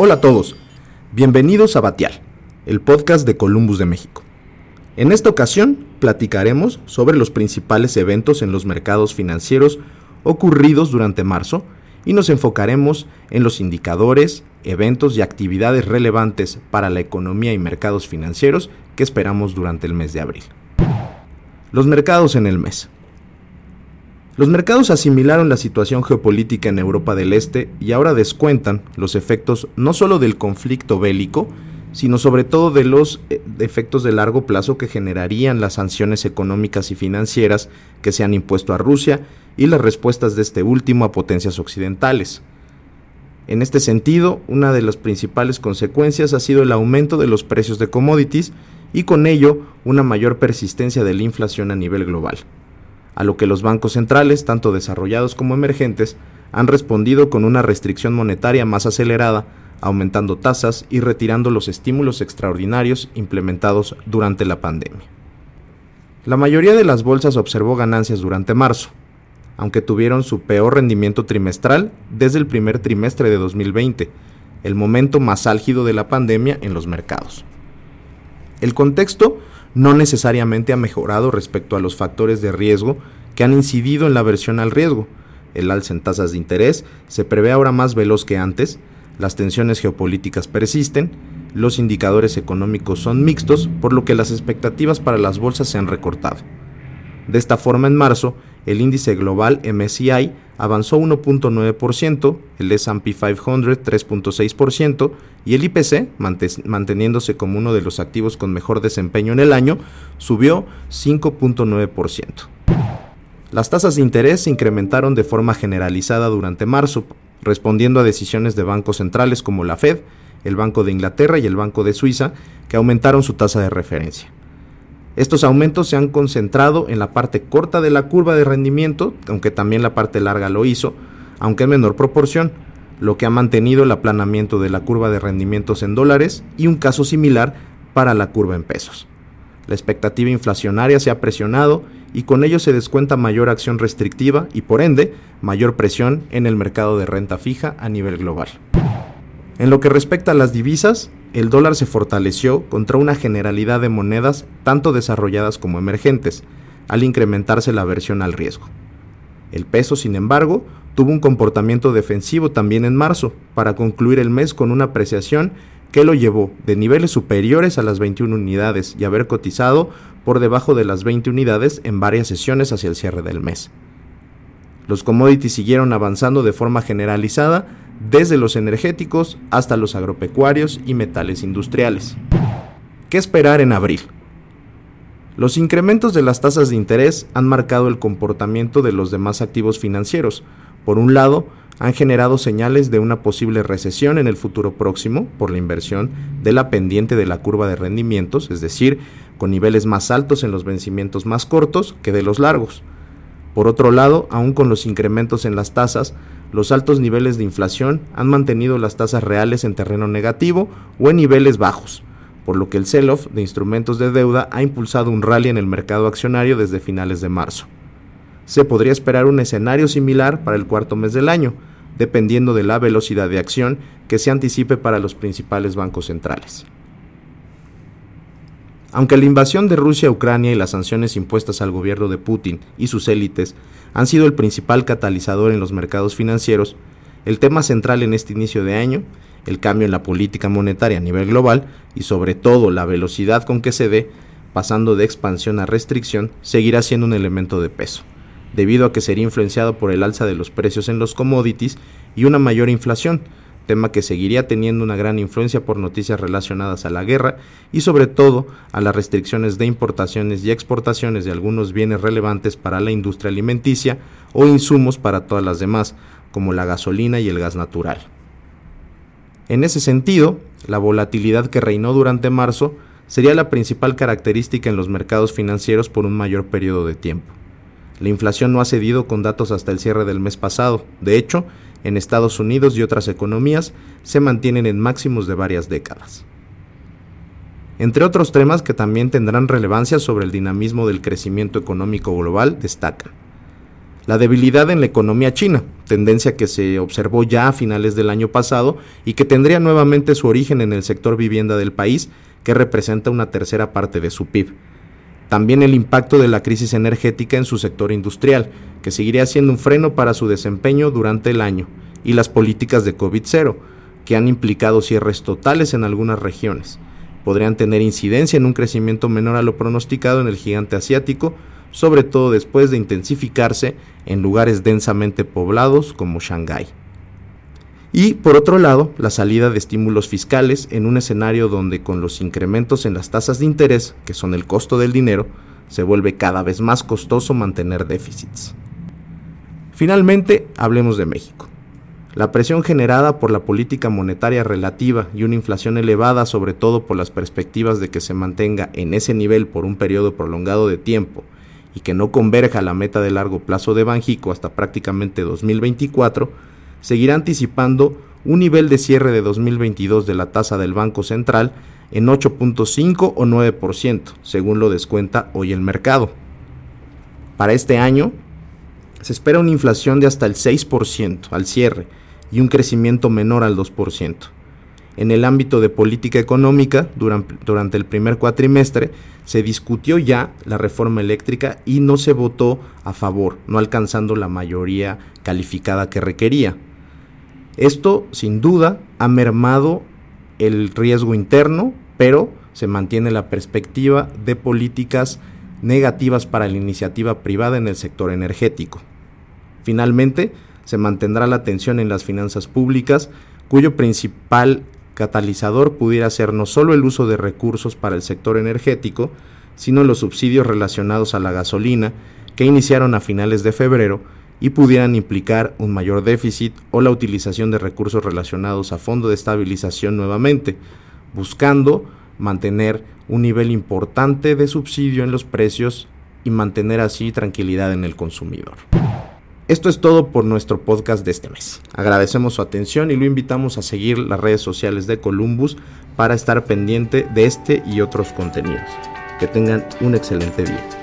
Hola a todos, bienvenidos a Batial, el podcast de Columbus de México. En esta ocasión platicaremos sobre los principales eventos en los mercados financieros ocurridos durante marzo y nos enfocaremos en los indicadores, eventos y actividades relevantes para la economía y mercados financieros que esperamos durante el mes de abril. Los mercados en el mes. Los mercados asimilaron la situación geopolítica en Europa del Este y ahora descuentan los efectos no solo del conflicto bélico, sino sobre todo de los eh, efectos de largo plazo que generarían las sanciones económicas y financieras que se han impuesto a Rusia y las respuestas de este último a potencias occidentales. En este sentido, una de las principales consecuencias ha sido el aumento de los precios de commodities y con ello una mayor persistencia de la inflación a nivel global, a lo que los bancos centrales, tanto desarrollados como emergentes, han respondido con una restricción monetaria más acelerada aumentando tasas y retirando los estímulos extraordinarios implementados durante la pandemia. La mayoría de las bolsas observó ganancias durante marzo, aunque tuvieron su peor rendimiento trimestral desde el primer trimestre de 2020, el momento más álgido de la pandemia en los mercados. El contexto no necesariamente ha mejorado respecto a los factores de riesgo que han incidido en la aversión al riesgo. El alza en tasas de interés se prevé ahora más veloz que antes, las tensiones geopolíticas persisten, los indicadores económicos son mixtos, por lo que las expectativas para las bolsas se han recortado. De esta forma, en marzo, el índice global MSCI avanzó 1.9%, el SP 500 3.6% y el IPC, manteniéndose como uno de los activos con mejor desempeño en el año, subió 5.9%. Las tasas de interés se incrementaron de forma generalizada durante marzo, respondiendo a decisiones de bancos centrales como la Fed, el Banco de Inglaterra y el Banco de Suiza, que aumentaron su tasa de referencia. Estos aumentos se han concentrado en la parte corta de la curva de rendimiento, aunque también la parte larga lo hizo, aunque en menor proporción, lo que ha mantenido el aplanamiento de la curva de rendimientos en dólares y un caso similar para la curva en pesos. La expectativa inflacionaria se ha presionado y con ello se descuenta mayor acción restrictiva y por ende mayor presión en el mercado de renta fija a nivel global. En lo que respecta a las divisas, el dólar se fortaleció contra una generalidad de monedas tanto desarrolladas como emergentes, al incrementarse la aversión al riesgo. El peso, sin embargo, tuvo un comportamiento defensivo también en marzo, para concluir el mes con una apreciación que lo llevó de niveles superiores a las 21 unidades y haber cotizado por debajo de las 20 unidades en varias sesiones hacia el cierre del mes. Los commodities siguieron avanzando de forma generalizada desde los energéticos hasta los agropecuarios y metales industriales. ¿Qué esperar en abril? Los incrementos de las tasas de interés han marcado el comportamiento de los demás activos financieros. Por un lado, han generado señales de una posible recesión en el futuro próximo por la inversión de la pendiente de la curva de rendimientos, es decir, con niveles más altos en los vencimientos más cortos que de los largos. Por otro lado, aún con los incrementos en las tasas, los altos niveles de inflación han mantenido las tasas reales en terreno negativo o en niveles bajos, por lo que el sell-off de instrumentos de deuda ha impulsado un rally en el mercado accionario desde finales de marzo. Se podría esperar un escenario similar para el cuarto mes del año, dependiendo de la velocidad de acción que se anticipe para los principales bancos centrales. Aunque la invasión de Rusia a Ucrania y las sanciones impuestas al gobierno de Putin y sus élites han sido el principal catalizador en los mercados financieros, el tema central en este inicio de año, el cambio en la política monetaria a nivel global y sobre todo la velocidad con que se dé, pasando de expansión a restricción, seguirá siendo un elemento de peso debido a que sería influenciado por el alza de los precios en los commodities y una mayor inflación, tema que seguiría teniendo una gran influencia por noticias relacionadas a la guerra y sobre todo a las restricciones de importaciones y exportaciones de algunos bienes relevantes para la industria alimenticia o insumos para todas las demás, como la gasolina y el gas natural. En ese sentido, la volatilidad que reinó durante marzo sería la principal característica en los mercados financieros por un mayor periodo de tiempo. La inflación no ha cedido con datos hasta el cierre del mes pasado. De hecho, en Estados Unidos y otras economías se mantienen en máximos de varias décadas. Entre otros temas que también tendrán relevancia sobre el dinamismo del crecimiento económico global destacan la debilidad en la economía china, tendencia que se observó ya a finales del año pasado y que tendría nuevamente su origen en el sector vivienda del país, que representa una tercera parte de su PIB. También el impacto de la crisis energética en su sector industrial, que seguiría siendo un freno para su desempeño durante el año, y las políticas de COVID-0, que han implicado cierres totales en algunas regiones. Podrían tener incidencia en un crecimiento menor a lo pronosticado en el gigante asiático, sobre todo después de intensificarse en lugares densamente poblados como Shanghái. Y por otro lado, la salida de estímulos fiscales en un escenario donde con los incrementos en las tasas de interés, que son el costo del dinero, se vuelve cada vez más costoso mantener déficits. Finalmente, hablemos de México. La presión generada por la política monetaria relativa y una inflación elevada, sobre todo por las perspectivas de que se mantenga en ese nivel por un periodo prolongado de tiempo y que no converja la meta de largo plazo de Banjico hasta prácticamente 2024, seguirá anticipando un nivel de cierre de 2022 de la tasa del Banco Central en 8.5 o 9%, según lo descuenta hoy el mercado. Para este año, se espera una inflación de hasta el 6% al cierre y un crecimiento menor al 2%. En el ámbito de política económica, durante, el primer cuatrimestre, se discutió ya la reforma eléctrica y no se votó a favor, no alcanzando la mayoría calificada que requería. Esto, sin duda, ha mermado el riesgo interno, pero se mantiene la perspectiva de políticas negativas para la iniciativa privada en el sector energético. Finalmente, se mantendrá la atención en las finanzas públicas, cuyo principal catalizador pudiera ser no solo el uso de recursos para el sector energético, sino los subsidios relacionados a la gasolina que iniciaron a finales de febrero y pudieran implicar un mayor déficit o la utilización de recursos relacionados a fondo de estabilización nuevamente, buscando mantener un nivel importante de subsidio en los precios y mantener así tranquilidad en el consumidor. Esto es todo por nuestro podcast de este mes. Agradecemos su atención y lo invitamos a seguir las redes sociales de Columbus para estar pendiente de este y otros contenidos. Que tengan un excelente día.